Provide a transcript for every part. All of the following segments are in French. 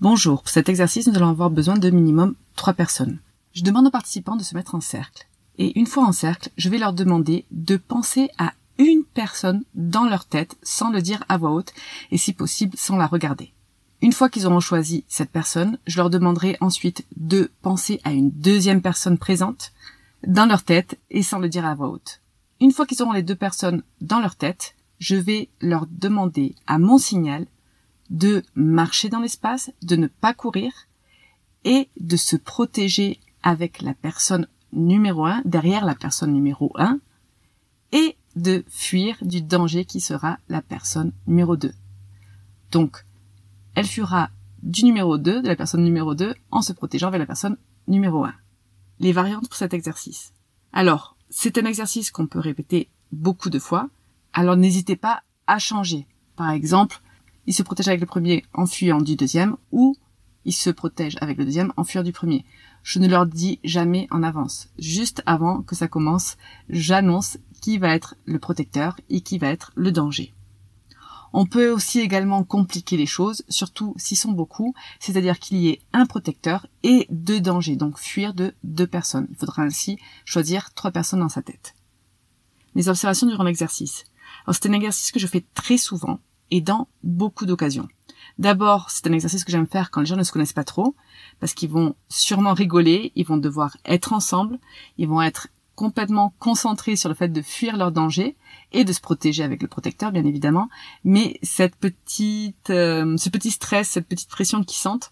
Bonjour, pour cet exercice, nous allons avoir besoin de minimum 3 personnes. Je demande aux participants de se mettre en cercle. Et une fois en cercle, je vais leur demander de penser à une personne dans leur tête sans le dire à voix haute et si possible sans la regarder. Une fois qu'ils auront choisi cette personne, je leur demanderai ensuite de penser à une deuxième personne présente dans leur tête et sans le dire à voix haute. Une fois qu'ils auront les deux personnes dans leur tête, je vais leur demander à mon signal de marcher dans l'espace, de ne pas courir et de se protéger avec la personne numéro un, derrière la personne numéro un, et de fuir du danger qui sera la personne numéro 2. Donc, elle fuira du numéro 2, de la personne numéro 2, en se protégeant vers la personne numéro 1. Les variantes pour cet exercice. Alors, c'est un exercice qu'on peut répéter beaucoup de fois, alors n'hésitez pas à changer. Par exemple, il se protège avec le premier en fuyant du deuxième, ou il se protège avec le deuxième en fuyant du premier. Je ne leur dis jamais en avance. Juste avant que ça commence, j'annonce qui va être le protecteur et qui va être le danger. On peut aussi également compliquer les choses, surtout s'ils sont beaucoup, c'est-à-dire qu'il y ait un protecteur et deux dangers, donc fuir de deux personnes. Il faudra ainsi choisir trois personnes dans sa tête. Mes observations durant l'exercice. C'est un exercice que je fais très souvent et dans beaucoup d'occasions. D'abord, c'est un exercice que j'aime faire quand les gens ne se connaissent pas trop, parce qu'ils vont sûrement rigoler, ils vont devoir être ensemble, ils vont être complètement concentrés sur le fait de fuir leur danger et de se protéger avec le protecteur, bien évidemment. Mais cette petite, euh, ce petit stress, cette petite pression qu'ils sentent,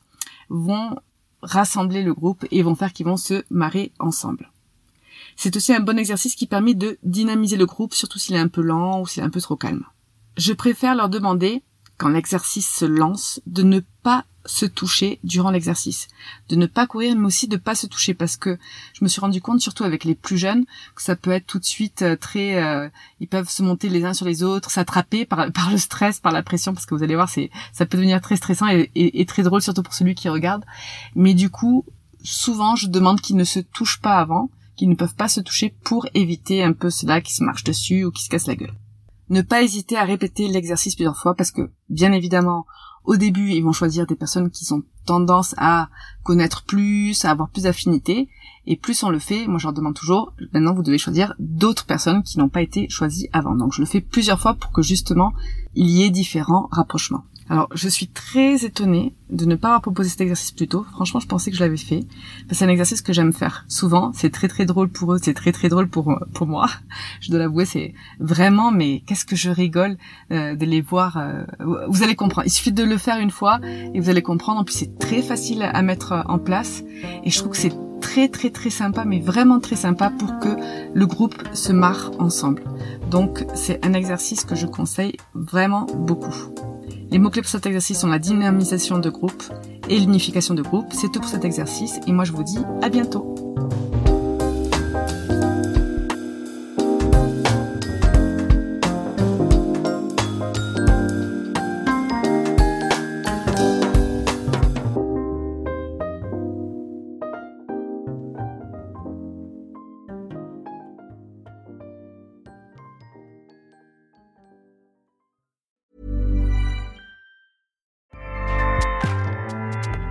vont rassembler le groupe et vont faire qu'ils vont se marrer ensemble. C'est aussi un bon exercice qui permet de dynamiser le groupe, surtout s'il est un peu lent ou s'il est un peu trop calme. Je préfère leur demander quand l'exercice se lance, de ne pas se toucher durant l'exercice, de ne pas courir, mais aussi de pas se toucher, parce que je me suis rendu compte, surtout avec les plus jeunes, que ça peut être tout de suite euh, très, euh, ils peuvent se monter les uns sur les autres, s'attraper par, le stress, par la pression, parce que vous allez voir, c'est, ça peut devenir très stressant et, et, très drôle, surtout pour celui qui regarde. Mais du coup, souvent, je demande qu'ils ne se touchent pas avant, qu'ils ne peuvent pas se toucher pour éviter un peu cela qui se marche dessus ou qui se casse la gueule ne pas hésiter à répéter l'exercice plusieurs fois parce que, bien évidemment, au début, ils vont choisir des personnes qui ont tendance à connaître plus, à avoir plus d'affinité. Et plus on le fait, moi je leur demande toujours, maintenant vous devez choisir d'autres personnes qui n'ont pas été choisies avant. Donc je le fais plusieurs fois pour que justement il y ait différents rapprochements. Alors, je suis très étonnée de ne pas avoir proposé cet exercice plus tôt. Franchement, je pensais que je l'avais fait. C'est un exercice que j'aime faire souvent. C'est très très drôle pour eux, c'est très très drôle pour pour moi. Je dois l'avouer, c'est vraiment. Mais qu'est-ce que je rigole euh, de les voir. Euh, vous allez comprendre. Il suffit de le faire une fois et vous allez comprendre. En plus, c'est très facile à mettre en place et je trouve que c'est très très très sympa, mais vraiment très sympa pour que le groupe se marre ensemble. Donc, c'est un exercice que je conseille vraiment beaucoup. Les mots-clés pour cet exercice sont la dynamisation de groupe et l'unification de groupe. C'est tout pour cet exercice et moi je vous dis à bientôt.